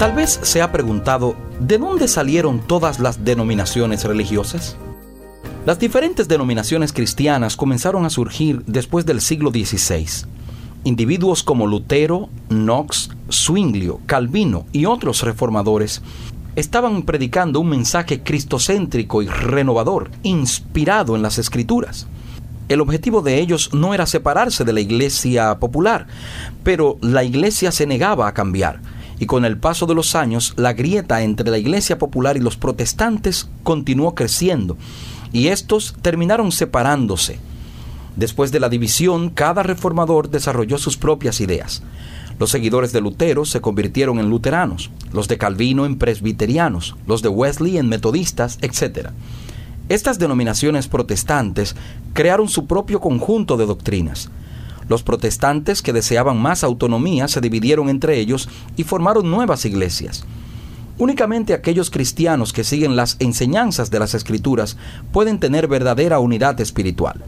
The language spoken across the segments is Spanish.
Tal vez se ha preguntado, ¿de dónde salieron todas las denominaciones religiosas? Las diferentes denominaciones cristianas comenzaron a surgir después del siglo XVI. Individuos como Lutero, Knox, Zwinglio, Calvino y otros reformadores estaban predicando un mensaje cristocéntrico y renovador, inspirado en las escrituras. El objetivo de ellos no era separarse de la iglesia popular, pero la iglesia se negaba a cambiar y con el paso de los años la grieta entre la iglesia popular y los protestantes continuó creciendo y estos terminaron separándose. Después de la división, cada reformador desarrolló sus propias ideas. Los seguidores de Lutero se convirtieron en luteranos, los de Calvino en presbiterianos, los de Wesley en metodistas, etc. Estas denominaciones protestantes crearon su propio conjunto de doctrinas. Los protestantes que deseaban más autonomía se dividieron entre ellos y formaron nuevas iglesias. Únicamente aquellos cristianos que siguen las enseñanzas de las escrituras pueden tener verdadera unidad espiritual.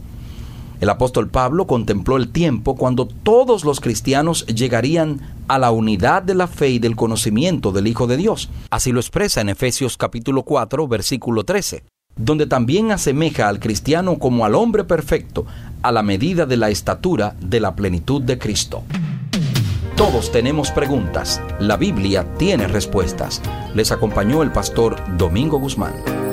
El apóstol Pablo contempló el tiempo cuando todos los cristianos llegarían a la unidad de la fe y del conocimiento del Hijo de Dios. Así lo expresa en Efesios capítulo 4, versículo 13 donde también asemeja al cristiano como al hombre perfecto, a la medida de la estatura de la plenitud de Cristo. Todos tenemos preguntas, la Biblia tiene respuestas. Les acompañó el pastor Domingo Guzmán.